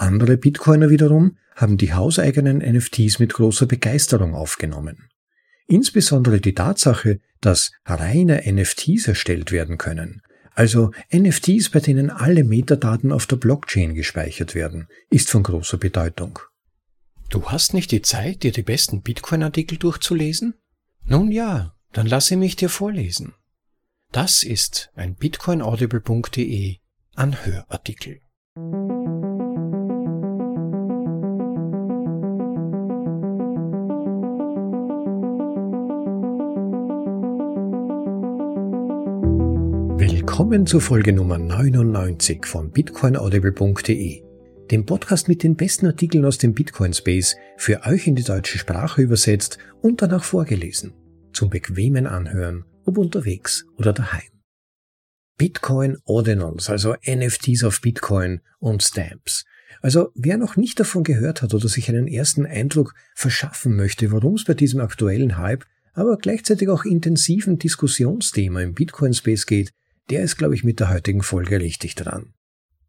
Andere Bitcoiner wiederum haben die hauseigenen NFTs mit großer Begeisterung aufgenommen. Insbesondere die Tatsache, dass reine NFTs erstellt werden können, also NFTs, bei denen alle Metadaten auf der Blockchain gespeichert werden, ist von großer Bedeutung. Du hast nicht die Zeit, dir die besten Bitcoin-Artikel durchzulesen? Nun ja, dann lasse mich dir vorlesen. Das ist ein bitcoinaudible.de Anhörartikel. Willkommen zur Folge Nummer 99 von bitcoinaudible.de, dem Podcast mit den besten Artikeln aus dem Bitcoin Space, für euch in die deutsche Sprache übersetzt und danach vorgelesen, zum bequemen Anhören, ob unterwegs oder daheim. Bitcoin Ordinals, also NFTs auf Bitcoin und Stamps. Also wer noch nicht davon gehört hat oder sich einen ersten Eindruck verschaffen möchte, worum es bei diesem aktuellen Hype, aber gleichzeitig auch intensiven Diskussionsthema im Bitcoin Space geht, der ist, glaube ich, mit der heutigen Folge richtig dran.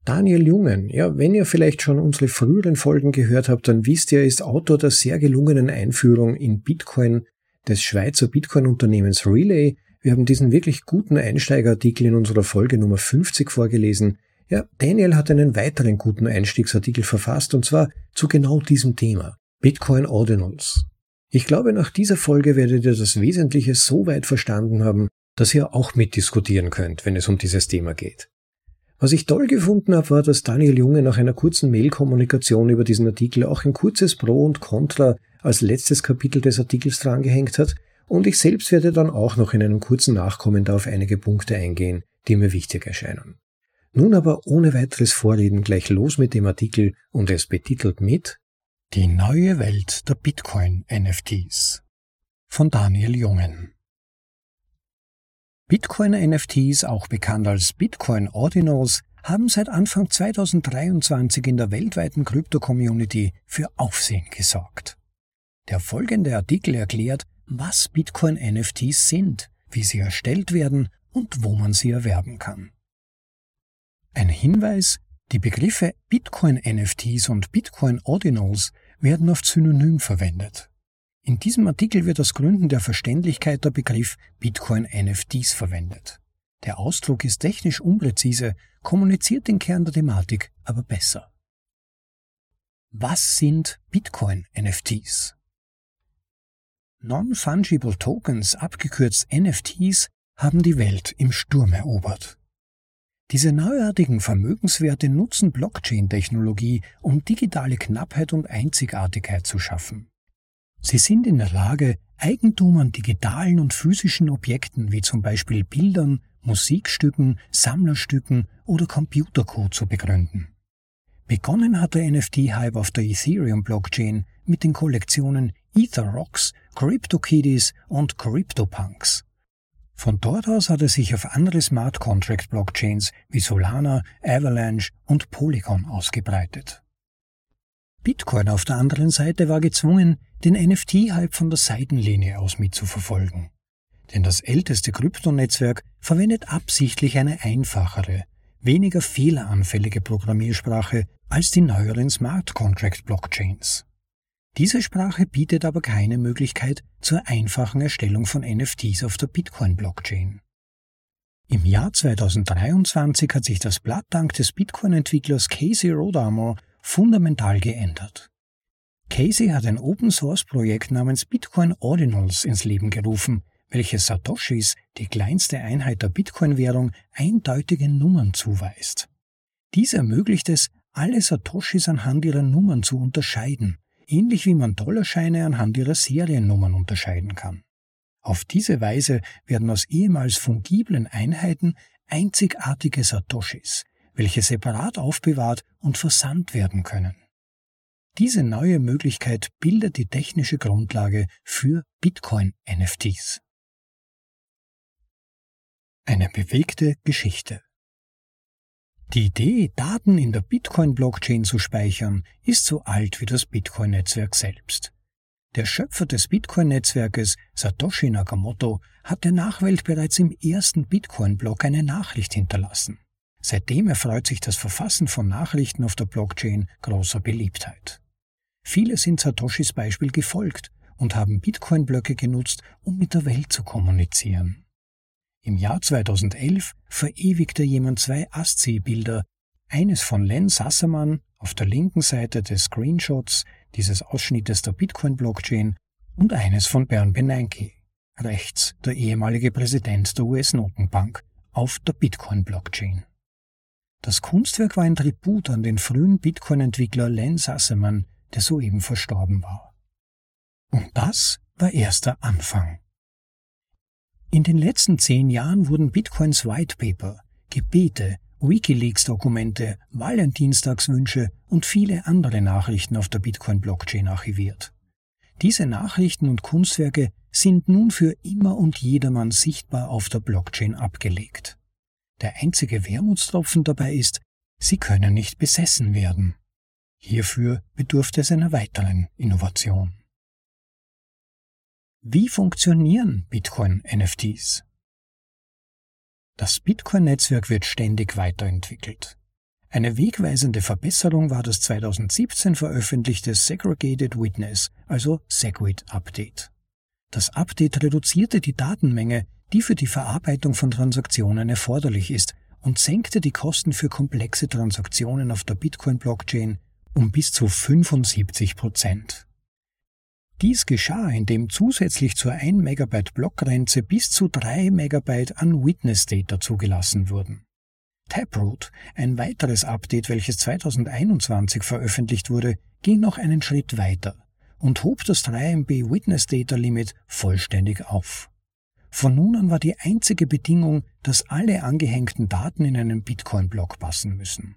Daniel Jungen, ja, wenn ihr vielleicht schon unsere früheren Folgen gehört habt, dann wisst ihr, er ist Autor der sehr gelungenen Einführung in Bitcoin des Schweizer Bitcoin-Unternehmens Relay. Wir haben diesen wirklich guten Einsteigerartikel in unserer Folge Nummer 50 vorgelesen. Ja, Daniel hat einen weiteren guten Einstiegsartikel verfasst und zwar zu genau diesem Thema. Bitcoin Ordinals. Ich glaube, nach dieser Folge werdet ihr das Wesentliche so weit verstanden haben, dass ihr auch mitdiskutieren könnt, wenn es um dieses Thema geht. Was ich toll gefunden habe, war, dass Daniel Junge nach einer kurzen Mailkommunikation über diesen Artikel auch ein kurzes Pro und Contra als letztes Kapitel des Artikels drangehängt hat, und ich selbst werde dann auch noch in einem kurzen Nachkommen auf einige Punkte eingehen, die mir wichtig erscheinen. Nun aber ohne weiteres Vorreden gleich los mit dem Artikel und es betitelt mit Die neue Welt der Bitcoin NFTs von Daniel Jungen. Bitcoin-NFTs, auch bekannt als Bitcoin Ordinals, haben seit Anfang 2023 in der weltweiten Krypto-Community für Aufsehen gesorgt. Der folgende Artikel erklärt, was Bitcoin-NFTs sind, wie sie erstellt werden und wo man sie erwerben kann. Ein Hinweis, die Begriffe Bitcoin-NFTs und Bitcoin Ordinals werden oft synonym verwendet. In diesem Artikel wird aus Gründen der Verständlichkeit der Begriff Bitcoin NFTs verwendet. Der Ausdruck ist technisch unpräzise, kommuniziert den Kern der Thematik aber besser. Was sind Bitcoin NFTs? Non-Fungible Tokens, abgekürzt NFTs, haben die Welt im Sturm erobert. Diese neuartigen Vermögenswerte nutzen Blockchain-Technologie, um digitale Knappheit und Einzigartigkeit zu schaffen. Sie sind in der Lage, Eigentum an digitalen und physischen Objekten wie zum Beispiel Bildern, Musikstücken, Sammlerstücken oder Computercode zu begründen. Begonnen hat der NFT-Hype auf der Ethereum-Blockchain mit den Kollektionen EtherRocks, CryptoKitties und CryptoPunks. Von dort aus hat er sich auf andere Smart Contract Blockchains wie Solana, Avalanche und Polygon ausgebreitet. Bitcoin auf der anderen Seite war gezwungen, den NFT-Hype von der Seitenlinie aus mitzuverfolgen. Denn das älteste Kryptonetzwerk verwendet absichtlich eine einfachere, weniger fehleranfällige Programmiersprache als die neueren Smart Contract Blockchains. Diese Sprache bietet aber keine Möglichkeit zur einfachen Erstellung von NFTs auf der Bitcoin-Blockchain. Im Jahr 2023 hat sich das Blatt dank des Bitcoin-Entwicklers Casey Rodamore fundamental geändert. Casey hat ein Open-Source-Projekt namens Bitcoin Ordinals ins Leben gerufen, welches Satoshis, die kleinste Einheit der Bitcoin-Währung, eindeutige Nummern zuweist. Dies ermöglicht es, alle Satoshis anhand ihrer Nummern zu unterscheiden, ähnlich wie man Dollarscheine anhand ihrer Seriennummern unterscheiden kann. Auf diese Weise werden aus ehemals fungiblen Einheiten einzigartige Satoshis, welche separat aufbewahrt und versandt werden können. Diese neue Möglichkeit bildet die technische Grundlage für Bitcoin-NFTs. Eine bewegte Geschichte. Die Idee, Daten in der Bitcoin-Blockchain zu speichern, ist so alt wie das Bitcoin-Netzwerk selbst. Der Schöpfer des Bitcoin-Netzwerkes, Satoshi Nakamoto, hat der Nachwelt bereits im ersten Bitcoin-Block eine Nachricht hinterlassen. Seitdem erfreut sich das Verfassen von Nachrichten auf der Blockchain großer Beliebtheit. Viele sind Satoshis Beispiel gefolgt und haben Bitcoin-Blöcke genutzt, um mit der Welt zu kommunizieren. Im Jahr 2011 verewigte jemand zwei ASCII-Bilder, eines von Len Sassermann auf der linken Seite des Screenshots dieses Ausschnittes der Bitcoin-Blockchain und eines von Bern Bernanke, rechts der ehemalige Präsident der US-Notenbank, auf der Bitcoin-Blockchain. Das Kunstwerk war ein Tribut an den frühen Bitcoin-Entwickler Len Sassermann, der soeben verstorben war. Und das war erst der Anfang. In den letzten zehn Jahren wurden Bitcoins White Paper, Gebete, Wikileaks-Dokumente, Valentinstagswünsche und viele andere Nachrichten auf der Bitcoin-Blockchain archiviert. Diese Nachrichten und Kunstwerke sind nun für immer und jedermann sichtbar auf der Blockchain abgelegt. Der einzige Wermutstropfen dabei ist, sie können nicht besessen werden. Hierfür bedurfte es einer weiteren Innovation. Wie funktionieren Bitcoin-NFTs? Das Bitcoin-Netzwerk wird ständig weiterentwickelt. Eine wegweisende Verbesserung war das 2017 veröffentlichte Segregated Witness, also Segwit Update. Das Update reduzierte die Datenmenge, die für die Verarbeitung von Transaktionen erforderlich ist, und senkte die Kosten für komplexe Transaktionen auf der Bitcoin-Blockchain um bis zu 75 Prozent. Dies geschah, indem zusätzlich zur 1 Megabyte Blockgrenze bis zu 3 Megabyte an Witness Data zugelassen wurden. Taproot, ein weiteres Update, welches 2021 veröffentlicht wurde, ging noch einen Schritt weiter und hob das 3 MB Witness Data Limit vollständig auf. Von nun an war die einzige Bedingung, dass alle angehängten Daten in einen Bitcoin-Block passen müssen.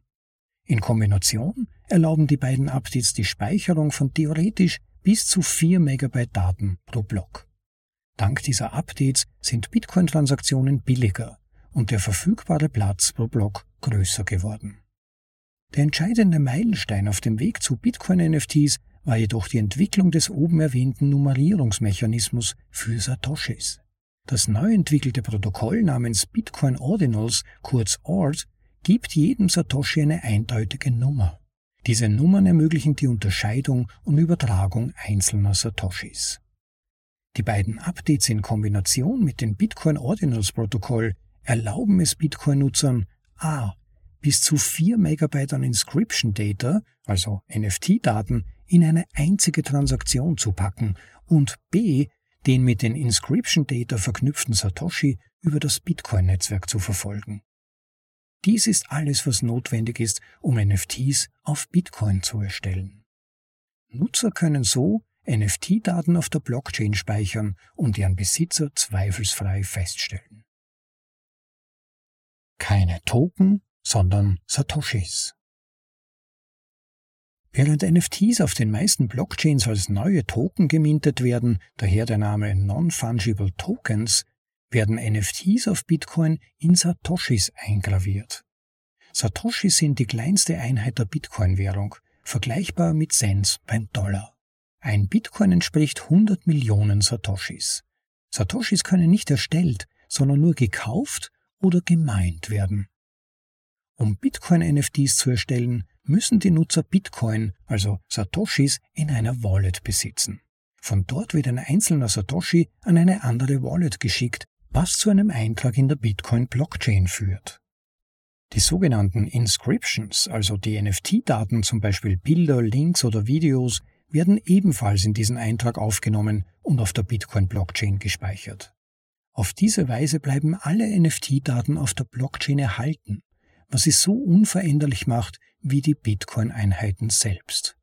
In Kombination erlauben die beiden Updates die Speicherung von theoretisch bis zu 4 Megabyte Daten pro Block. Dank dieser Updates sind Bitcoin-Transaktionen billiger und der verfügbare Platz pro Block größer geworden. Der entscheidende Meilenstein auf dem Weg zu Bitcoin-NFTs war jedoch die Entwicklung des oben erwähnten Nummerierungsmechanismus für Satoshis. Das neu entwickelte Protokoll namens Bitcoin Ordinals, kurz ORD, gibt jedem Satoshi eine eindeutige Nummer. Diese Nummern ermöglichen die Unterscheidung und Übertragung einzelner Satoshis. Die beiden Updates in Kombination mit dem Bitcoin Ordinals Protokoll erlauben es Bitcoin-Nutzern a. bis zu 4 Megabyte an Inscription Data, also NFT-Daten, in eine einzige Transaktion zu packen und b. den mit den Inscription Data verknüpften Satoshi über das Bitcoin-Netzwerk zu verfolgen. Dies ist alles, was notwendig ist, um NFTs auf Bitcoin zu erstellen. Nutzer können so NFT-Daten auf der Blockchain speichern und deren Besitzer zweifelsfrei feststellen. Keine Token, sondern Satoshis. Während NFTs auf den meisten Blockchains als neue Token gemintet werden, daher der Name Non-Fungible Tokens, werden NFTs auf Bitcoin in Satoshis eingraviert. Satoshis sind die kleinste Einheit der Bitcoin-Währung, vergleichbar mit Cents beim Dollar. Ein Bitcoin entspricht 100 Millionen Satoshis. Satoshis können nicht erstellt, sondern nur gekauft oder gemeint werden. Um Bitcoin-NFTs zu erstellen, müssen die Nutzer Bitcoin, also Satoshis, in einer Wallet besitzen. Von dort wird ein einzelner Satoshi an eine andere Wallet geschickt, was zu einem Eintrag in der Bitcoin-Blockchain führt. Die sogenannten Inscriptions, also die NFT-Daten, zum Beispiel Bilder, Links oder Videos, werden ebenfalls in diesen Eintrag aufgenommen und auf der Bitcoin-Blockchain gespeichert. Auf diese Weise bleiben alle NFT-Daten auf der Blockchain erhalten, was sie so unveränderlich macht wie die Bitcoin-Einheiten selbst.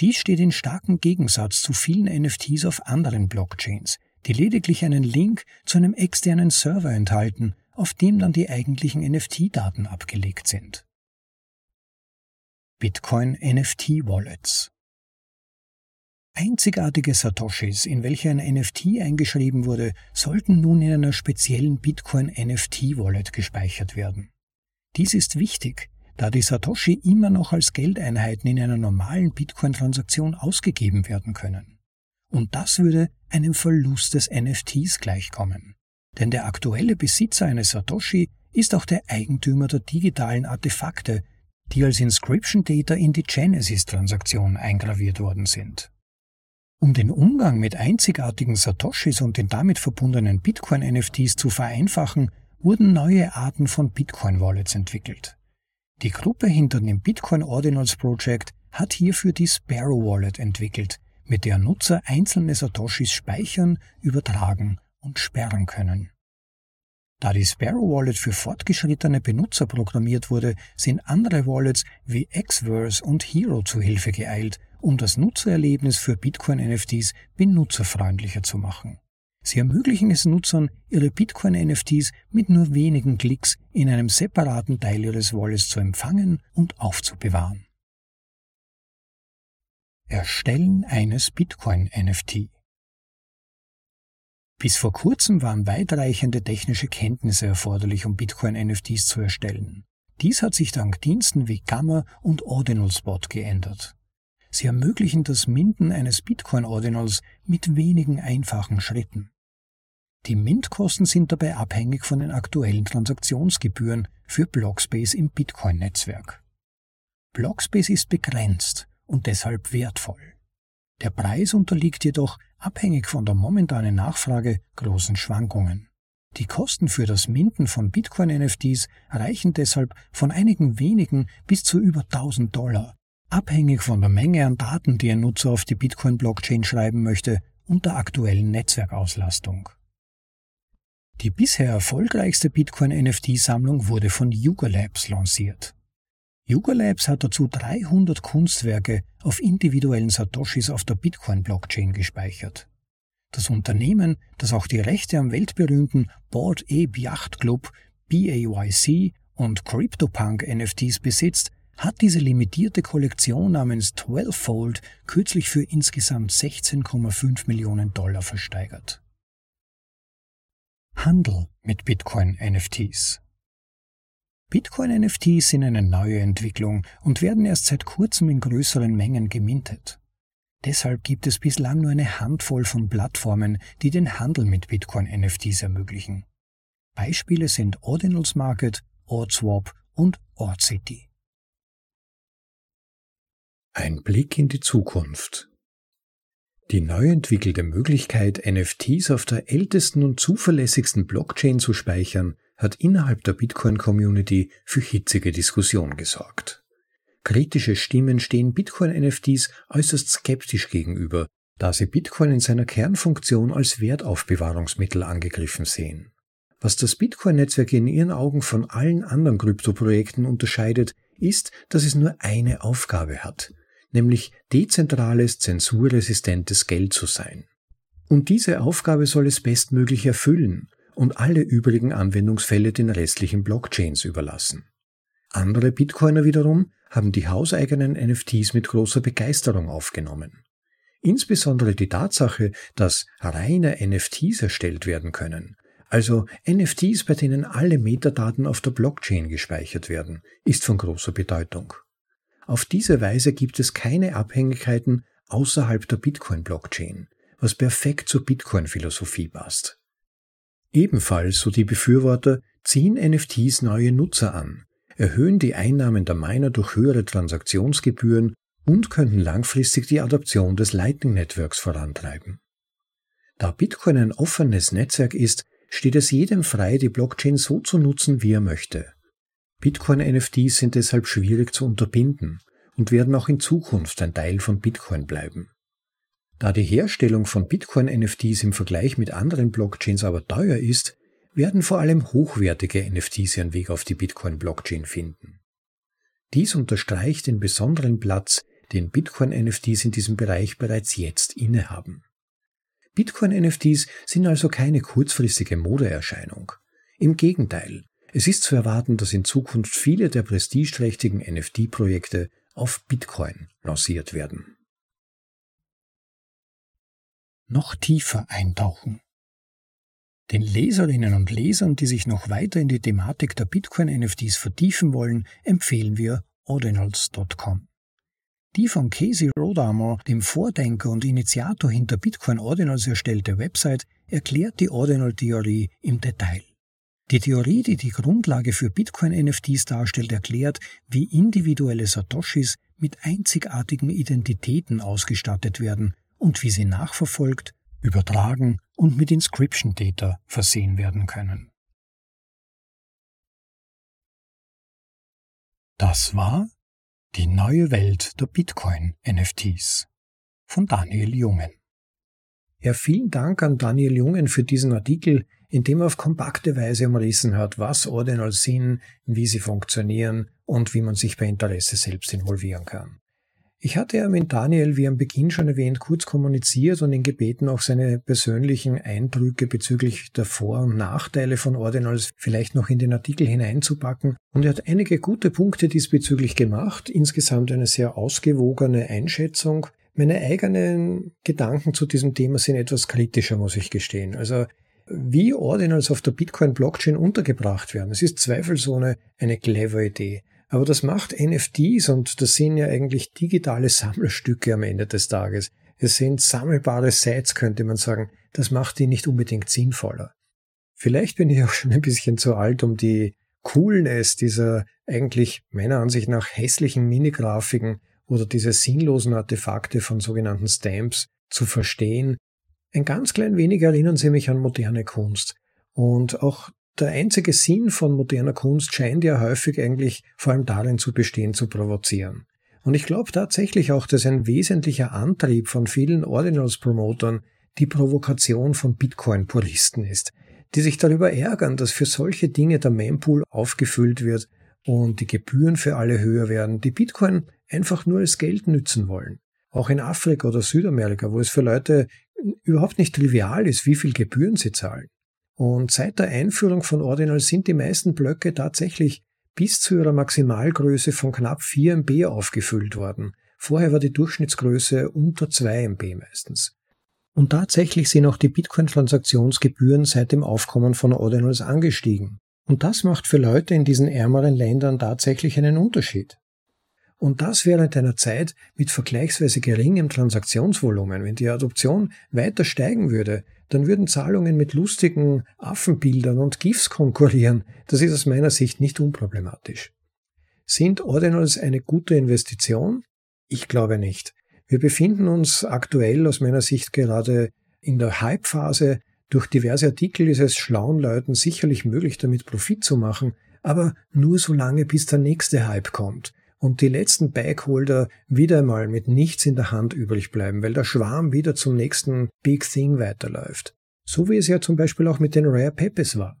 Dies steht in starkem Gegensatz zu vielen NFTs auf anderen Blockchains, die lediglich einen Link zu einem externen Server enthalten, auf dem dann die eigentlichen NFT-Daten abgelegt sind. Bitcoin NFT Wallets Einzigartige Satoshis, in welche ein NFT eingeschrieben wurde, sollten nun in einer speziellen Bitcoin NFT Wallet gespeichert werden. Dies ist wichtig, da die Satoshi immer noch als Geldeinheiten in einer normalen Bitcoin-Transaktion ausgegeben werden können. Und das würde einem Verlust des NFTs gleichkommen. Denn der aktuelle Besitzer eines Satoshi ist auch der Eigentümer der digitalen Artefakte, die als Inscription Data in die Genesis-Transaktion eingraviert worden sind. Um den Umgang mit einzigartigen Satoshis und den damit verbundenen Bitcoin-NFTs zu vereinfachen, wurden neue Arten von Bitcoin-Wallets entwickelt. Die Gruppe hinter dem Bitcoin Ordinals Project hat hierfür die Sparrow Wallet entwickelt, mit der Nutzer einzelne Satoshis speichern, übertragen und sperren können. Da die Sparrow Wallet für fortgeschrittene Benutzer programmiert wurde, sind andere Wallets wie Xverse und Hero zu Hilfe geeilt, um das Nutzererlebnis für Bitcoin-NFTs benutzerfreundlicher zu machen. Sie ermöglichen es Nutzern, ihre Bitcoin-NFTs mit nur wenigen Klicks in einem separaten Teil ihres Wallets zu empfangen und aufzubewahren. Erstellen eines Bitcoin-NFT bis vor kurzem waren weitreichende technische Kenntnisse erforderlich, um Bitcoin-NFTs zu erstellen. Dies hat sich dank Diensten wie Gamma und OrdinalSpot geändert. Sie ermöglichen das Minden eines Bitcoin-Ordinals mit wenigen einfachen Schritten. Die Mintkosten sind dabei abhängig von den aktuellen Transaktionsgebühren für Blockspace im Bitcoin-Netzwerk. Blockspace ist begrenzt und deshalb wertvoll. Der Preis unterliegt jedoch, abhängig von der momentanen Nachfrage, großen Schwankungen. Die Kosten für das Minden von Bitcoin-NFTs reichen deshalb von einigen wenigen bis zu über 1000 Dollar, abhängig von der Menge an Daten, die ein Nutzer auf die Bitcoin-Blockchain schreiben möchte und der aktuellen Netzwerkauslastung. Die bisher erfolgreichste Bitcoin-NFT-Sammlung wurde von Yuga Labs lanciert. Yuga Labs hat dazu 300 Kunstwerke auf individuellen Satoshis auf der Bitcoin-Blockchain gespeichert. Das Unternehmen, das auch die Rechte am weltberühmten Board Ape Yacht Club, BAYC und CryptoPunk NFTs besitzt, hat diese limitierte Kollektion namens 12fold kürzlich für insgesamt 16,5 Millionen Dollar versteigert. Handel mit Bitcoin NFTs Bitcoin-NFTs sind eine neue Entwicklung und werden erst seit kurzem in größeren Mengen gemintet. Deshalb gibt es bislang nur eine Handvoll von Plattformen, die den Handel mit Bitcoin-NFTs ermöglichen. Beispiele sind Ordinals Market, OrdSwap und OrdCity. Ein Blick in die Zukunft. Die neu entwickelte Möglichkeit, NFTs auf der ältesten und zuverlässigsten Blockchain zu speichern, hat innerhalb der Bitcoin-Community für hitzige Diskussion gesorgt. Kritische Stimmen stehen Bitcoin-NFTs äußerst skeptisch gegenüber, da sie Bitcoin in seiner Kernfunktion als Wertaufbewahrungsmittel angegriffen sehen. Was das Bitcoin-Netzwerk in ihren Augen von allen anderen Kryptoprojekten unterscheidet, ist, dass es nur eine Aufgabe hat, nämlich dezentrales, zensurresistentes Geld zu sein. Und diese Aufgabe soll es bestmöglich erfüllen, und alle übrigen Anwendungsfälle den restlichen Blockchains überlassen. Andere Bitcoiner wiederum haben die hauseigenen NFTs mit großer Begeisterung aufgenommen. Insbesondere die Tatsache, dass reine NFTs erstellt werden können, also NFTs, bei denen alle Metadaten auf der Blockchain gespeichert werden, ist von großer Bedeutung. Auf diese Weise gibt es keine Abhängigkeiten außerhalb der Bitcoin-Blockchain, was perfekt zur Bitcoin-Philosophie passt. Ebenfalls, so die Befürworter, ziehen NFTs neue Nutzer an, erhöhen die Einnahmen der Miner durch höhere Transaktionsgebühren und könnten langfristig die Adaption des Lightning Networks vorantreiben. Da Bitcoin ein offenes Netzwerk ist, steht es jedem frei, die Blockchain so zu nutzen, wie er möchte. Bitcoin-NFTs sind deshalb schwierig zu unterbinden und werden auch in Zukunft ein Teil von Bitcoin bleiben. Da die Herstellung von Bitcoin-NFTs im Vergleich mit anderen Blockchains aber teuer ist, werden vor allem hochwertige NFTs ihren Weg auf die Bitcoin-Blockchain finden. Dies unterstreicht den besonderen Platz, den Bitcoin-NFTs in diesem Bereich bereits jetzt innehaben. Bitcoin-NFTs sind also keine kurzfristige Modeerscheinung. Im Gegenteil, es ist zu erwarten, dass in Zukunft viele der prestigeträchtigen NFT-Projekte auf Bitcoin lanciert werden noch tiefer eintauchen. Den Leserinnen und Lesern, die sich noch weiter in die Thematik der Bitcoin-NFTs vertiefen wollen, empfehlen wir ordinals.com. Die von Casey Rodarmor, dem Vordenker und Initiator hinter Bitcoin Ordinals erstellte Website, erklärt die Ordinal-Theorie im Detail. Die Theorie, die die Grundlage für Bitcoin-NFTs darstellt, erklärt, wie individuelle Satoshis mit einzigartigen Identitäten ausgestattet werden und wie sie nachverfolgt, übertragen und mit Inscription Data versehen werden können. Das war die neue Welt der Bitcoin-NFTs von Daniel Jungen. Ja, vielen Dank an Daniel Jungen für diesen Artikel, in dem er auf kompakte Weise umrissen hat, was Ordinals sind, wie sie funktionieren und wie man sich bei Interesse selbst involvieren kann. Ich hatte ja mit Daniel, wie am Beginn schon erwähnt, kurz kommuniziert und ihn gebeten, auch seine persönlichen Eindrücke bezüglich der Vor- und Nachteile von Ordinals vielleicht noch in den Artikel hineinzupacken. Und er hat einige gute Punkte diesbezüglich gemacht, insgesamt eine sehr ausgewogene Einschätzung. Meine eigenen Gedanken zu diesem Thema sind etwas kritischer, muss ich gestehen. Also wie Ordinals auf der Bitcoin-Blockchain untergebracht werden. Es ist zweifelsohne eine clever Idee. Aber das macht NFTs und das sind ja eigentlich digitale Sammlerstücke am Ende des Tages. Es sind sammelbare Sites, könnte man sagen. Das macht die nicht unbedingt sinnvoller. Vielleicht bin ich auch schon ein bisschen zu alt, um die Coolness dieser eigentlich meiner Ansicht nach hässlichen Minigrafiken oder diese sinnlosen Artefakte von sogenannten Stamps zu verstehen ein ganz klein wenig erinnern sie mich an moderne Kunst. Und auch der einzige Sinn von moderner Kunst scheint ja häufig eigentlich vor allem darin zu bestehen, zu provozieren. Und ich glaube tatsächlich auch, dass ein wesentlicher Antrieb von vielen Ordinals-Promotern die Provokation von Bitcoin-Puristen ist, die sich darüber ärgern, dass für solche Dinge der Mempool aufgefüllt wird und die Gebühren für alle höher werden, die Bitcoin einfach nur als Geld nützen wollen. Auch in Afrika oder Südamerika, wo es für Leute überhaupt nicht trivial ist, wie viel Gebühren sie zahlen. Und seit der Einführung von Ordinal sind die meisten Blöcke tatsächlich bis zu ihrer Maximalgröße von knapp 4 MB aufgefüllt worden. Vorher war die Durchschnittsgröße unter 2 MB meistens. Und tatsächlich sind auch die Bitcoin-Transaktionsgebühren seit dem Aufkommen von Ordinals angestiegen. Und das macht für Leute in diesen ärmeren Ländern tatsächlich einen Unterschied. Und das während einer Zeit mit vergleichsweise geringem Transaktionsvolumen. Wenn die Adoption weiter steigen würde, dann würden Zahlungen mit lustigen Affenbildern und GIFs konkurrieren. Das ist aus meiner Sicht nicht unproblematisch. Sind Ordinals eine gute Investition? Ich glaube nicht. Wir befinden uns aktuell aus meiner Sicht gerade in der Hype-Phase. Durch diverse Artikel ist es schlauen Leuten sicherlich möglich, damit Profit zu machen, aber nur so lange, bis der nächste Hype kommt und die letzten Bikeholder wieder einmal mit nichts in der Hand übrig bleiben, weil der Schwarm wieder zum nächsten Big Thing weiterläuft. So wie es ja zum Beispiel auch mit den Rare Pepes war.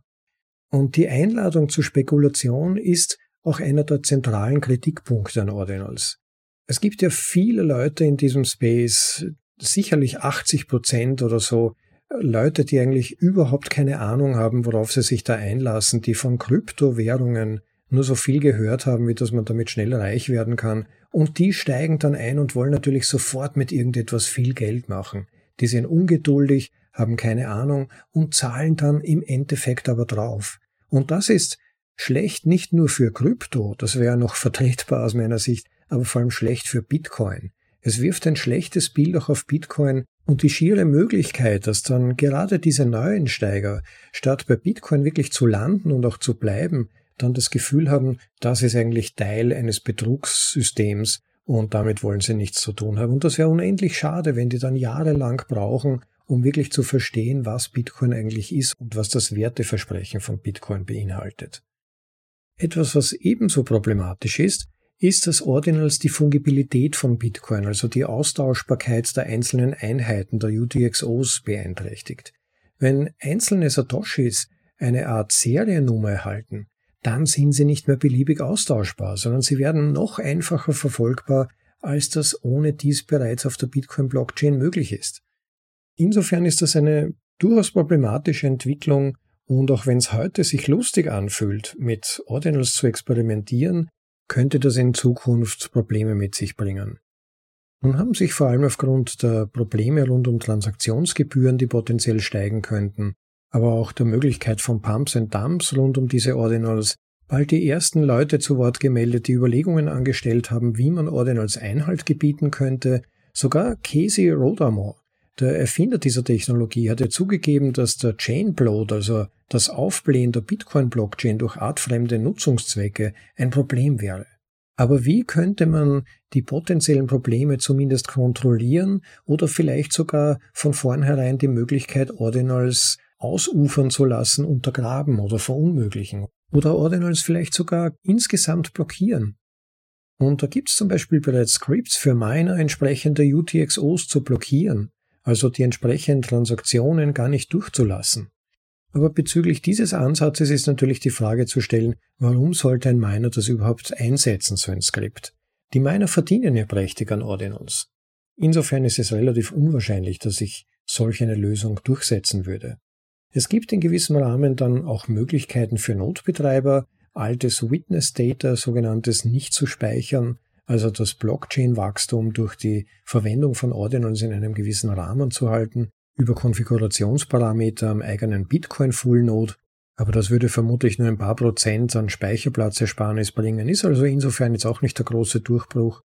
Und die Einladung zur Spekulation ist auch einer der zentralen Kritikpunkte an Ordinals. Es gibt ja viele Leute in diesem Space, sicherlich 80 Prozent oder so, Leute, die eigentlich überhaupt keine Ahnung haben, worauf sie sich da einlassen, die von Kryptowährungen nur so viel gehört haben, wie dass man damit schnell reich werden kann. Und die steigen dann ein und wollen natürlich sofort mit irgendetwas viel Geld machen. Die sind ungeduldig, haben keine Ahnung und zahlen dann im Endeffekt aber drauf. Und das ist schlecht nicht nur für Krypto, das wäre noch vertretbar aus meiner Sicht, aber vor allem schlecht für Bitcoin. Es wirft ein schlechtes Bild auch auf Bitcoin und die schiere Möglichkeit, dass dann gerade diese Neuensteiger, statt bei Bitcoin wirklich zu landen und auch zu bleiben, dann das Gefühl haben, das ist eigentlich Teil eines Betrugssystems und damit wollen sie nichts zu tun haben. Und das wäre unendlich schade, wenn die dann jahrelang brauchen, um wirklich zu verstehen, was Bitcoin eigentlich ist und was das Werteversprechen von Bitcoin beinhaltet. Etwas, was ebenso problematisch ist, ist, dass Ordinals die Fungibilität von Bitcoin, also die Austauschbarkeit der einzelnen Einheiten der UTXOs beeinträchtigt. Wenn einzelne Satoshis eine Art Seriennummer erhalten, dann sind sie nicht mehr beliebig austauschbar, sondern sie werden noch einfacher verfolgbar, als das ohne dies bereits auf der Bitcoin-Blockchain möglich ist. Insofern ist das eine durchaus problematische Entwicklung und auch wenn es heute sich lustig anfühlt, mit Ordinals zu experimentieren, könnte das in Zukunft Probleme mit sich bringen. Nun haben sich vor allem aufgrund der Probleme rund um Transaktionsgebühren, die potenziell steigen könnten, aber auch der Möglichkeit von Pumps and Dumps rund um diese Ordinals bald die ersten Leute zu Wort gemeldet, die Überlegungen angestellt haben, wie man Ordinals Einhalt gebieten könnte. Sogar Casey Rodamore, der Erfinder dieser Technologie, hat ja zugegeben, dass der Chainbloat, also das Aufblähen der Bitcoin-Blockchain durch artfremde Nutzungszwecke, ein Problem wäre. Aber wie könnte man die potenziellen Probleme zumindest kontrollieren oder vielleicht sogar von vornherein die Möglichkeit, Ordinals ausufern zu lassen, untergraben oder verunmöglichen? Oder Ordinals vielleicht sogar insgesamt blockieren? Und da gibt es zum Beispiel bereits Scripts für Miner entsprechende UTXOs zu blockieren, also die entsprechenden Transaktionen gar nicht durchzulassen. Aber bezüglich dieses Ansatzes ist natürlich die Frage zu stellen, warum sollte ein Miner das überhaupt einsetzen, so ein Skript? Die Miner verdienen ja prächtig an Ordinals. Insofern ist es relativ unwahrscheinlich, dass sich solch eine Lösung durchsetzen würde. Es gibt in gewissem Rahmen dann auch Möglichkeiten für Notbetreiber, altes Witness Data, sogenanntes nicht zu speichern, also das Blockchain-Wachstum durch die Verwendung von Ordinals in einem gewissen Rahmen zu halten über Konfigurationsparameter am eigenen Bitcoin Full Node, aber das würde vermutlich nur ein paar Prozent an Speicherplatzersparnis bringen, ist also insofern jetzt auch nicht der große Durchbruch.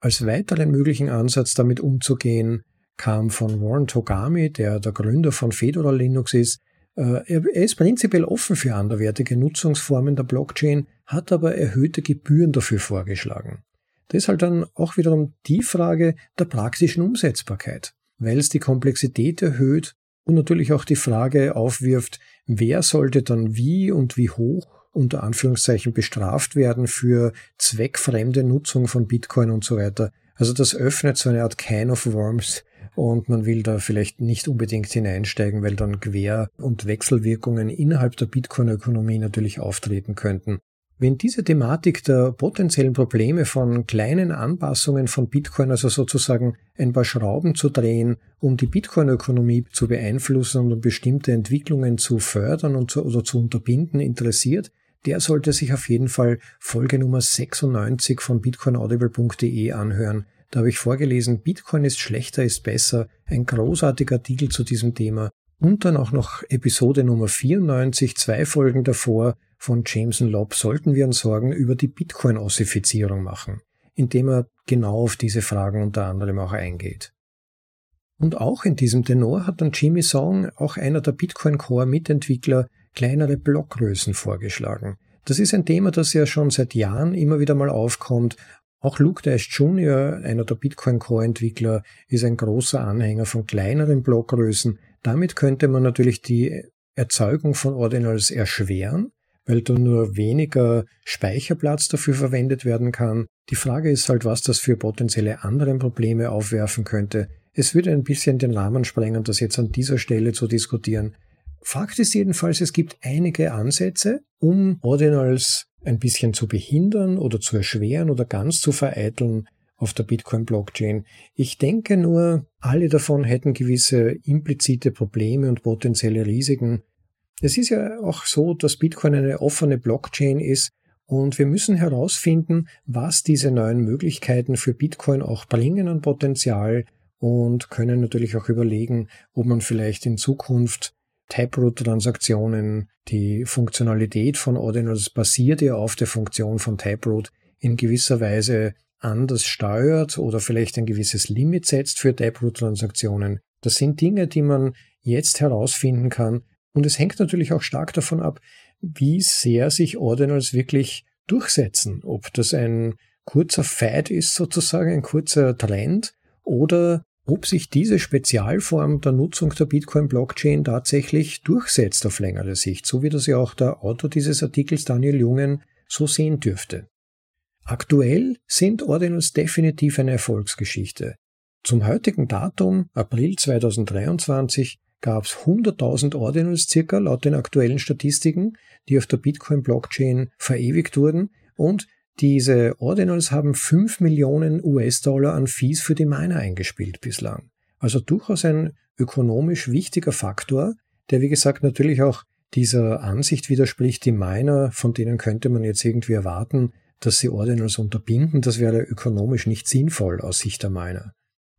Als weiteren möglichen Ansatz damit umzugehen, kam von Warren Togami, der der Gründer von Fedora Linux ist. Äh, er ist prinzipiell offen für anderwertige Nutzungsformen der Blockchain, hat aber erhöhte Gebühren dafür vorgeschlagen. Das ist halt dann auch wiederum die Frage der praktischen Umsetzbarkeit weil es die Komplexität erhöht und natürlich auch die Frage aufwirft, wer sollte dann wie und wie hoch unter Anführungszeichen bestraft werden für zweckfremde Nutzung von Bitcoin und so weiter. Also das öffnet so eine Art Can of Worms und man will da vielleicht nicht unbedingt hineinsteigen, weil dann Quer- und Wechselwirkungen innerhalb der Bitcoin-Ökonomie natürlich auftreten könnten. Wenn diese Thematik der potenziellen Probleme von kleinen Anpassungen von Bitcoin, also sozusagen ein paar Schrauben zu drehen, um die Bitcoin-Ökonomie zu beeinflussen und um bestimmte Entwicklungen zu fördern und zu, oder zu unterbinden, interessiert, der sollte sich auf jeden Fall Folge Nummer 96 von bitcoinaudible.de anhören. Da habe ich vorgelesen, Bitcoin ist schlechter, ist besser, ein großartiger Artikel zu diesem Thema. Und dann auch noch Episode Nummer 94, zwei Folgen davor, von Jameson Lobb sollten wir uns Sorgen über die Bitcoin-Ossifizierung machen, indem er genau auf diese Fragen unter anderem auch eingeht. Und auch in diesem Tenor hat dann Jimmy Song, auch einer der Bitcoin Core Mitentwickler, kleinere Blockgrößen vorgeschlagen. Das ist ein Thema, das ja schon seit Jahren immer wieder mal aufkommt. Auch Luke Dash Jr., einer der Bitcoin Core Entwickler, ist ein großer Anhänger von kleineren Blockgrößen. Damit könnte man natürlich die Erzeugung von Ordinals erschweren, weil da nur weniger Speicherplatz dafür verwendet werden kann. Die Frage ist halt, was das für potenzielle andere Probleme aufwerfen könnte. Es würde ein bisschen den Rahmen sprengen, das jetzt an dieser Stelle zu diskutieren. Fakt ist jedenfalls, es gibt einige Ansätze, um Ordinals ein bisschen zu behindern oder zu erschweren oder ganz zu vereiteln auf der Bitcoin-Blockchain. Ich denke nur, alle davon hätten gewisse implizite Probleme und potenzielle Risiken, es ist ja auch so, dass Bitcoin eine offene Blockchain ist und wir müssen herausfinden, was diese neuen Möglichkeiten für Bitcoin auch bringen an Potenzial und können natürlich auch überlegen, ob man vielleicht in Zukunft Taproot-Transaktionen, die Funktionalität von Ordinals basiert ja auf der Funktion von Taproot, in gewisser Weise anders steuert oder vielleicht ein gewisses Limit setzt für Taproot-Transaktionen. Das sind Dinge, die man jetzt herausfinden kann, und es hängt natürlich auch stark davon ab, wie sehr sich Ordinals wirklich durchsetzen. Ob das ein kurzer Fad ist, sozusagen, ein kurzer Trend, oder ob sich diese Spezialform der Nutzung der Bitcoin-Blockchain tatsächlich durchsetzt auf längere Sicht, so wie das ja auch der Autor dieses Artikels Daniel Jungen so sehen dürfte. Aktuell sind Ordinals definitiv eine Erfolgsgeschichte. Zum heutigen Datum, April 2023, gab es 100.000 Ordinals circa laut den aktuellen Statistiken, die auf der Bitcoin-Blockchain verewigt wurden und diese Ordinals haben 5 Millionen US-Dollar an Fees für die Miner eingespielt bislang. Also durchaus ein ökonomisch wichtiger Faktor, der wie gesagt natürlich auch dieser Ansicht widerspricht, die Miner, von denen könnte man jetzt irgendwie erwarten, dass sie Ordinals unterbinden, das wäre ökonomisch nicht sinnvoll aus Sicht der Miner.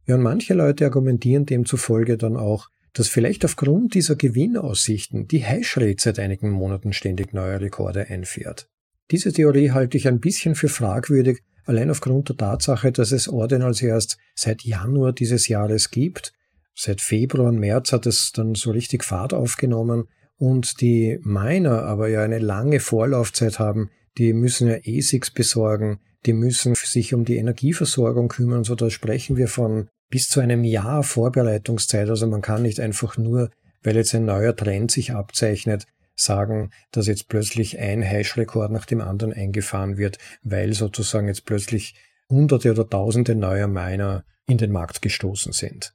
Ja, und manche Leute argumentieren demzufolge dann auch, dass vielleicht aufgrund dieser Gewinnaussichten die Hashrate seit einigen Monaten ständig neue Rekorde einfährt. Diese Theorie halte ich ein bisschen für fragwürdig, allein aufgrund der Tatsache, dass es Ordinals erst seit Januar dieses Jahres gibt. seit Februar und März hat es dann so richtig Fahrt aufgenommen und die Miner aber ja eine lange Vorlaufzeit haben, die müssen ja ASICs besorgen, die müssen sich um die Energieversorgung kümmern, so da sprechen wir von bis zu einem Jahr Vorbereitungszeit. Also man kann nicht einfach nur, weil jetzt ein neuer Trend sich abzeichnet, sagen, dass jetzt plötzlich ein Hash-Rekord nach dem anderen eingefahren wird, weil sozusagen jetzt plötzlich Hunderte oder Tausende neuer Miner in den Markt gestoßen sind.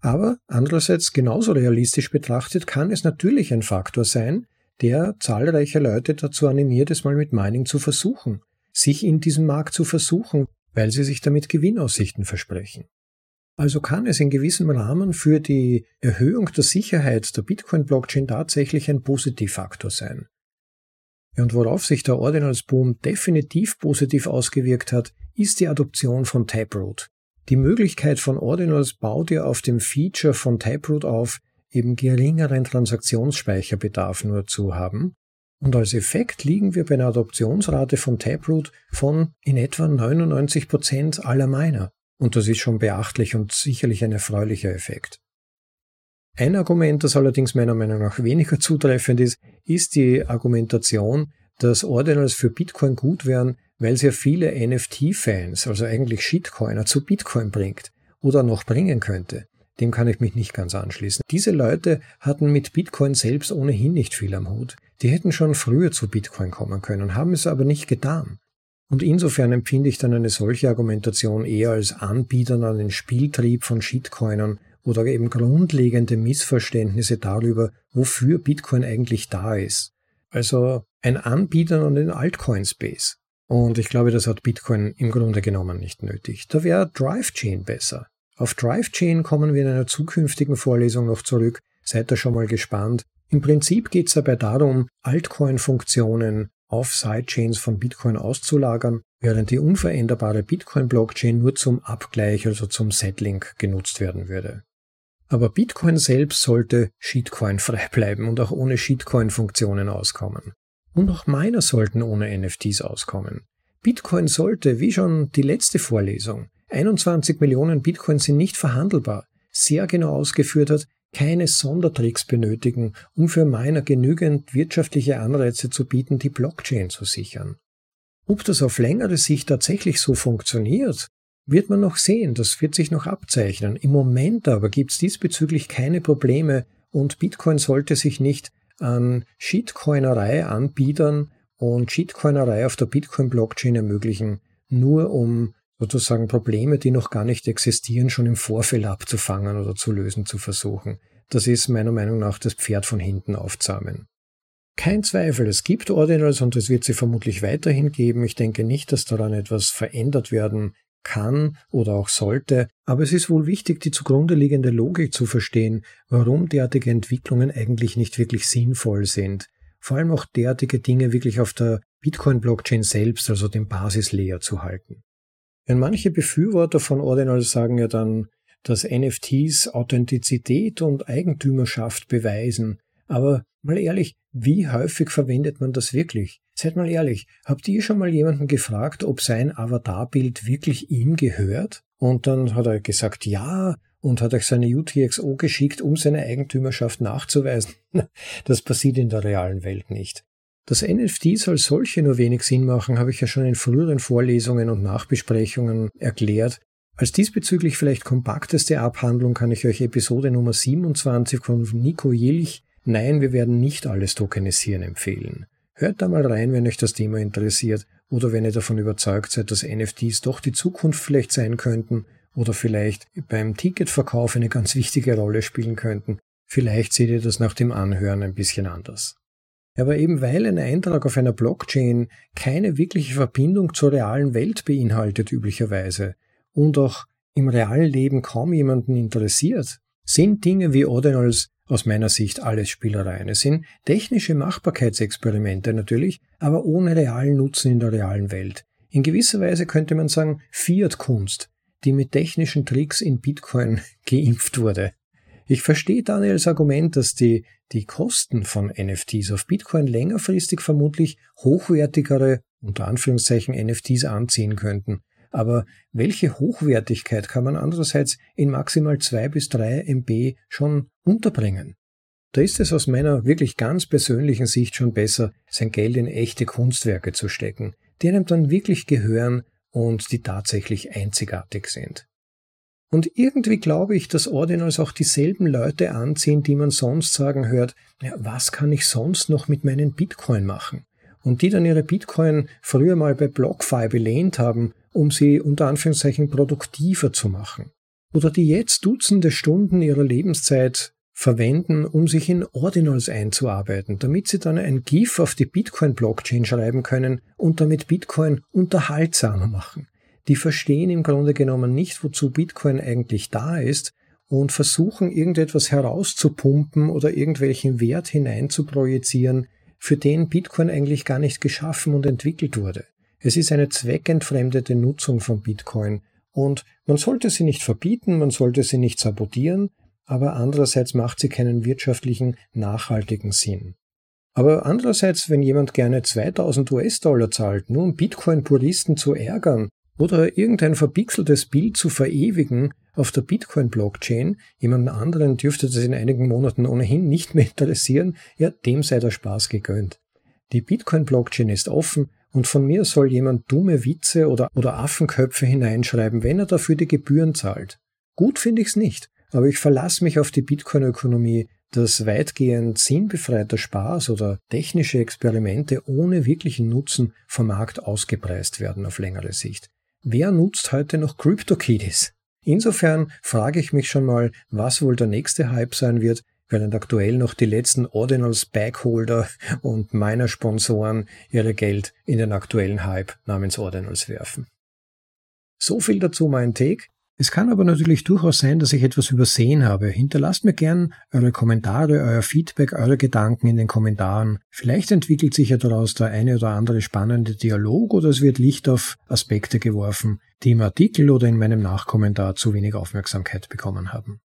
Aber andererseits genauso realistisch betrachtet kann es natürlich ein Faktor sein, der zahlreiche Leute dazu animiert, es mal mit Mining zu versuchen, sich in diesem Markt zu versuchen, weil sie sich damit Gewinnaussichten versprechen. Also kann es in gewissem Rahmen für die Erhöhung der Sicherheit der Bitcoin-Blockchain tatsächlich ein Positivfaktor sein. Und worauf sich der Ordinals Boom definitiv positiv ausgewirkt hat, ist die Adoption von Taproot. Die Möglichkeit von Ordinals baut ja auf dem Feature von Taproot auf, eben geringeren Transaktionsspeicherbedarf nur zu haben. Und als Effekt liegen wir bei einer Adoptionsrate von Taproot von in etwa 99 Prozent aller Miner. Und das ist schon beachtlich und sicherlich ein erfreulicher Effekt. Ein Argument, das allerdings meiner Meinung nach weniger zutreffend ist, ist die Argumentation, dass Ordinals für Bitcoin gut wären, weil es ja viele NFT-Fans, also eigentlich Shitcoiner, zu Bitcoin bringt oder noch bringen könnte. Dem kann ich mich nicht ganz anschließen. Diese Leute hatten mit Bitcoin selbst ohnehin nicht viel am Hut. Die hätten schon früher zu Bitcoin kommen können, haben es aber nicht getan. Und insofern empfinde ich dann eine solche Argumentation eher als Anbietern an den Spieltrieb von Shitcoinern oder eben grundlegende Missverständnisse darüber, wofür Bitcoin eigentlich da ist. Also ein Anbietern an den Altcoin-Space. Und ich glaube, das hat Bitcoin im Grunde genommen nicht nötig. Da wäre DriveChain besser. Auf DriveChain kommen wir in einer zukünftigen Vorlesung noch zurück. Seid da schon mal gespannt. Im Prinzip geht es dabei darum, Altcoin-Funktionen auf Sidechains von Bitcoin auszulagern, während die unveränderbare Bitcoin-Blockchain nur zum Abgleich, also zum Settling genutzt werden würde. Aber Bitcoin selbst sollte Shitcoin-frei bleiben und auch ohne Shitcoin-Funktionen auskommen. Und auch Miner sollten ohne NFTs auskommen. Bitcoin sollte, wie schon die letzte Vorlesung, 21 Millionen Bitcoin sind nicht verhandelbar, sehr genau ausgeführt hat, keine Sondertricks benötigen, um für Miner genügend wirtschaftliche Anreize zu bieten, die Blockchain zu sichern. Ob das auf längere Sicht tatsächlich so funktioniert, wird man noch sehen, das wird sich noch abzeichnen. Im Moment aber gibt es diesbezüglich keine Probleme und Bitcoin sollte sich nicht an Shitcoinerei anbiedern und Shitcoinerei auf der Bitcoin-Blockchain ermöglichen, nur um sozusagen Probleme, die noch gar nicht existieren, schon im Vorfeld abzufangen oder zu lösen zu versuchen. Das ist meiner Meinung nach das Pferd von hinten aufzahmen. Kein Zweifel, es gibt Ordinals und es wird sie vermutlich weiterhin geben. Ich denke nicht, dass daran etwas verändert werden kann oder auch sollte, aber es ist wohl wichtig, die zugrunde liegende Logik zu verstehen, warum derartige Entwicklungen eigentlich nicht wirklich sinnvoll sind. Vor allem auch derartige Dinge wirklich auf der Bitcoin-Blockchain selbst, also dem Basislayer zu halten. Denn manche Befürworter von Ordinal sagen ja dann, dass NFTs Authentizität und Eigentümerschaft beweisen. Aber mal ehrlich, wie häufig verwendet man das wirklich? Seid mal ehrlich, habt ihr schon mal jemanden gefragt, ob sein Avatarbild wirklich ihm gehört? Und dann hat er gesagt, ja, und hat euch seine UTXO geschickt, um seine Eigentümerschaft nachzuweisen. Das passiert in der realen Welt nicht. Dass NFTs als solche nur wenig Sinn machen, habe ich ja schon in früheren Vorlesungen und Nachbesprechungen erklärt. Als diesbezüglich vielleicht kompakteste Abhandlung kann ich euch Episode Nummer 27 von Nico Jilch Nein, wir werden nicht alles tokenisieren empfehlen. Hört da mal rein, wenn euch das Thema interessiert oder wenn ihr davon überzeugt seid, dass NFTs doch die Zukunft vielleicht sein könnten oder vielleicht beim Ticketverkauf eine ganz wichtige Rolle spielen könnten. Vielleicht seht ihr das nach dem Anhören ein bisschen anders. Aber eben weil ein Eintrag auf einer Blockchain keine wirkliche Verbindung zur realen Welt beinhaltet üblicherweise und auch im realen Leben kaum jemanden interessiert, sind Dinge wie Ordinals aus meiner Sicht alles Spielereien. Es sind technische Machbarkeitsexperimente natürlich, aber ohne realen Nutzen in der realen Welt. In gewisser Weise könnte man sagen Fiat-Kunst, die mit technischen Tricks in Bitcoin geimpft wurde. Ich verstehe Daniels Argument, dass die, die Kosten von NFTs auf Bitcoin längerfristig vermutlich hochwertigere, unter Anführungszeichen, NFTs anziehen könnten. Aber welche Hochwertigkeit kann man andererseits in maximal zwei bis drei MB schon unterbringen? Da ist es aus meiner wirklich ganz persönlichen Sicht schon besser, sein Geld in echte Kunstwerke zu stecken, die einem dann wirklich gehören und die tatsächlich einzigartig sind. Und irgendwie glaube ich, dass Ordinals auch dieselben Leute anziehen, die man sonst sagen hört, ja, was kann ich sonst noch mit meinen Bitcoin machen? Und die dann ihre Bitcoin früher mal bei BlockFi belehnt haben, um sie unter Anführungszeichen produktiver zu machen. Oder die jetzt Dutzende Stunden ihrer Lebenszeit verwenden, um sich in Ordinals einzuarbeiten, damit sie dann ein GIF auf die Bitcoin-Blockchain schreiben können und damit Bitcoin unterhaltsamer machen die verstehen im Grunde genommen nicht, wozu Bitcoin eigentlich da ist und versuchen irgendetwas herauszupumpen oder irgendwelchen Wert hineinzuprojizieren, für den Bitcoin eigentlich gar nicht geschaffen und entwickelt wurde. Es ist eine zweckentfremdete Nutzung von Bitcoin und man sollte sie nicht verbieten, man sollte sie nicht sabotieren, aber andererseits macht sie keinen wirtschaftlichen, nachhaltigen Sinn. Aber andererseits, wenn jemand gerne 2000 US-Dollar zahlt, nur um Bitcoin-Puristen zu ärgern oder irgendein verpixeltes Bild zu verewigen auf der Bitcoin-Blockchain, jemanden anderen dürfte das in einigen Monaten ohnehin nicht mehr interessieren, ja, dem sei der Spaß gegönnt. Die Bitcoin-Blockchain ist offen und von mir soll jemand dumme Witze oder, oder Affenköpfe hineinschreiben, wenn er dafür die Gebühren zahlt. Gut finde ich's nicht, aber ich verlasse mich auf die Bitcoin-Ökonomie, dass weitgehend sinnbefreiter Spaß oder technische Experimente ohne wirklichen Nutzen vom Markt ausgepreist werden auf längere Sicht. Wer nutzt heute noch CryptoKitties? Insofern frage ich mich schon mal, was wohl der nächste Hype sein wird, während aktuell noch die letzten Ordinals Backholder und meiner Sponsoren ihre Geld in den aktuellen Hype namens Ordinals werfen. So viel dazu mein Take. Es kann aber natürlich durchaus sein, dass ich etwas übersehen habe. Hinterlasst mir gern eure Kommentare, euer Feedback, eure Gedanken in den Kommentaren. Vielleicht entwickelt sich ja daraus der eine oder andere spannende Dialog oder es wird Licht auf Aspekte geworfen, die im Artikel oder in meinem Nachkommentar zu wenig Aufmerksamkeit bekommen haben.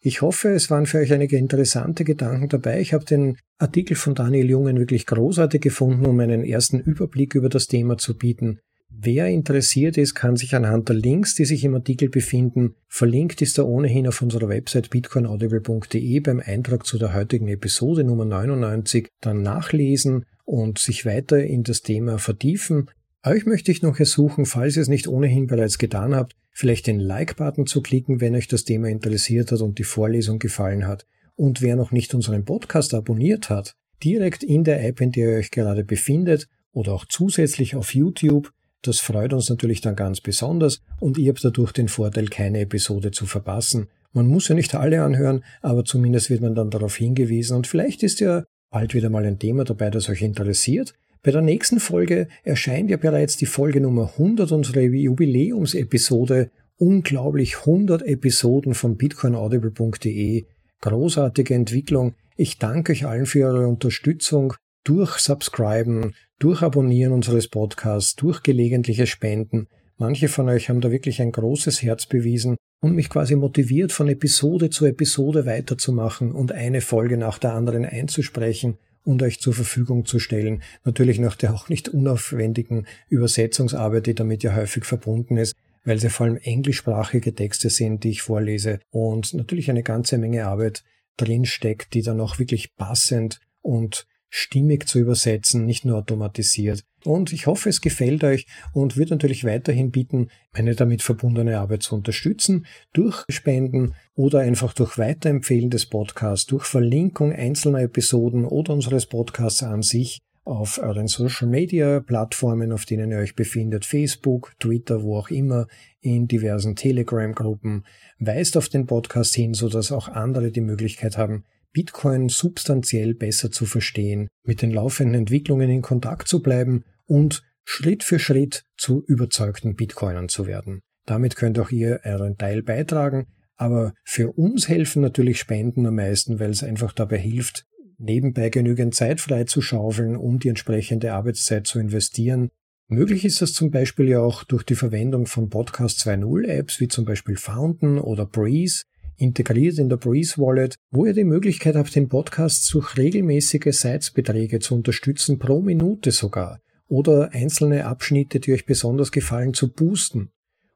Ich hoffe, es waren für euch einige interessante Gedanken dabei. Ich habe den Artikel von Daniel Jungen wirklich großartig gefunden, um einen ersten Überblick über das Thema zu bieten. Wer interessiert ist, kann sich anhand der Links, die sich im Artikel befinden, verlinkt ist er ohnehin auf unserer Website bitcoinaudible.de beim Eintrag zu der heutigen Episode Nummer 99 dann nachlesen und sich weiter in das Thema vertiefen. Euch möchte ich noch ersuchen, falls ihr es nicht ohnehin bereits getan habt, vielleicht den Like-Button zu klicken, wenn euch das Thema interessiert hat und die Vorlesung gefallen hat. Und wer noch nicht unseren Podcast abonniert hat, direkt in der App, in der ihr euch gerade befindet oder auch zusätzlich auf YouTube, das freut uns natürlich dann ganz besonders und ihr habt dadurch den Vorteil, keine Episode zu verpassen. Man muss ja nicht alle anhören, aber zumindest wird man dann darauf hingewiesen und vielleicht ist ja bald wieder mal ein Thema dabei, das euch interessiert. Bei der nächsten Folge erscheint ja bereits die Folge Nummer 100 unserer Jubiläumsepisode. Unglaublich 100 Episoden von bitcoinaudible.de. Großartige Entwicklung. Ich danke euch allen für eure Unterstützung durch Subscriben, durch Abonnieren unseres Podcasts, durch gelegentliche Spenden. Manche von euch haben da wirklich ein großes Herz bewiesen und mich quasi motiviert, von Episode zu Episode weiterzumachen und eine Folge nach der anderen einzusprechen und euch zur Verfügung zu stellen. Natürlich nach der auch nicht unaufwendigen Übersetzungsarbeit, die damit ja häufig verbunden ist, weil sie vor allem englischsprachige Texte sind, die ich vorlese und natürlich eine ganze Menge Arbeit drinsteckt, die dann auch wirklich passend und stimmig zu übersetzen, nicht nur automatisiert. Und ich hoffe, es gefällt euch und würde natürlich weiterhin bieten, meine damit verbundene Arbeit zu unterstützen, durch Spenden oder einfach durch Weiterempfehlen des Podcasts, durch Verlinkung einzelner Episoden oder unseres Podcasts an sich auf euren Social Media Plattformen, auf denen ihr euch befindet, Facebook, Twitter, wo auch immer, in diversen Telegram Gruppen. Weist auf den Podcast hin, sodass auch andere die Möglichkeit haben, Bitcoin substanziell besser zu verstehen, mit den laufenden Entwicklungen in Kontakt zu bleiben und Schritt für Schritt zu überzeugten Bitcoinern zu werden. Damit könnt auch ihr euren Teil beitragen, aber für uns helfen natürlich Spenden am meisten, weil es einfach dabei hilft, nebenbei genügend Zeit frei zu schaufeln, um die entsprechende Arbeitszeit zu investieren. Möglich ist das zum Beispiel ja auch durch die Verwendung von Podcast 2.0 Apps wie zum Beispiel Fountain oder Breeze, integriert in der Breeze Wallet, wo ihr die Möglichkeit habt, den Podcast durch regelmäßige Sites-Beträge zu unterstützen, pro Minute sogar, oder einzelne Abschnitte, die euch besonders gefallen, zu boosten.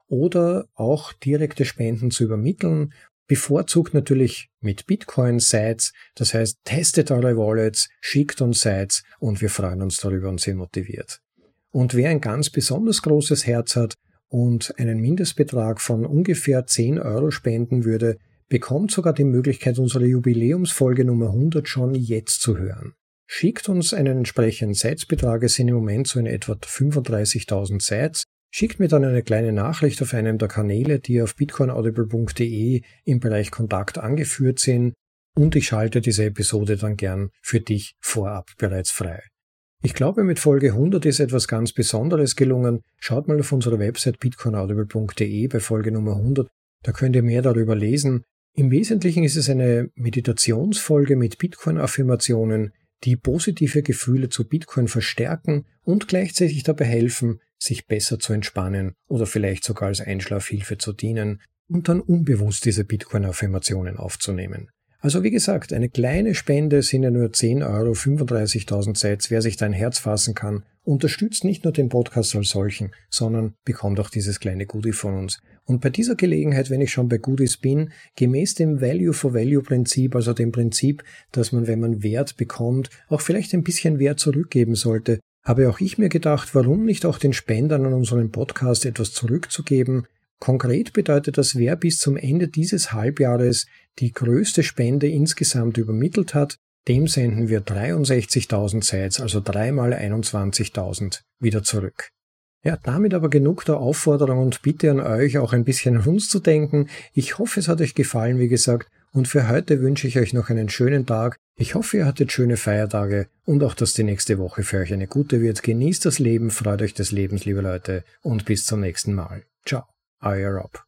oder auch direkte Spenden zu übermitteln. Bevorzugt natürlich mit Bitcoin-Sites. Das heißt, testet eure Wallets, schickt uns Sites und wir freuen uns darüber und sind motiviert. Und wer ein ganz besonders großes Herz hat und einen Mindestbetrag von ungefähr 10 Euro spenden würde, bekommt sogar die Möglichkeit, unsere Jubiläumsfolge Nummer 100 schon jetzt zu hören. Schickt uns einen entsprechenden Sites-Betrag, es sind im Moment so in etwa 35.000 Sites. Schickt mir dann eine kleine Nachricht auf einem der Kanäle, die auf bitcoinaudible.de im Bereich Kontakt angeführt sind und ich schalte diese Episode dann gern für dich vorab bereits frei. Ich glaube, mit Folge 100 ist etwas ganz Besonderes gelungen. Schaut mal auf unserer Website bitcoinaudible.de bei Folge Nummer 100. Da könnt ihr mehr darüber lesen. Im Wesentlichen ist es eine Meditationsfolge mit Bitcoin-Affirmationen, die positive Gefühle zu Bitcoin verstärken und gleichzeitig dabei helfen, sich besser zu entspannen oder vielleicht sogar als Einschlafhilfe zu dienen und dann unbewusst diese Bitcoin-Affirmationen aufzunehmen. Also wie gesagt, eine kleine Spende sind ja nur 10 Euro, 35.000 Sets, wer sich da ein Herz fassen kann, unterstützt nicht nur den Podcast als solchen, sondern bekommt auch dieses kleine Goodie von uns. Und bei dieser Gelegenheit, wenn ich schon bei Goodies bin, gemäß dem Value for Value Prinzip, also dem Prinzip, dass man, wenn man Wert bekommt, auch vielleicht ein bisschen Wert zurückgeben sollte, habe auch ich mir gedacht, warum nicht auch den Spendern an unserem Podcast etwas zurückzugeben, Konkret bedeutet das, wer bis zum Ende dieses Halbjahres die größte Spende insgesamt übermittelt hat, dem senden wir 63.000 Sites, also dreimal 21.000, wieder zurück. Ja, damit aber genug der Aufforderung und Bitte an euch, auch ein bisschen an uns zu denken. Ich hoffe, es hat euch gefallen, wie gesagt, und für heute wünsche ich euch noch einen schönen Tag. Ich hoffe, ihr hattet schöne Feiertage und auch, dass die nächste Woche für euch eine gute wird. Genießt das Leben, freut euch des Lebens, liebe Leute, und bis zum nächsten Mal. Ciao. higher up.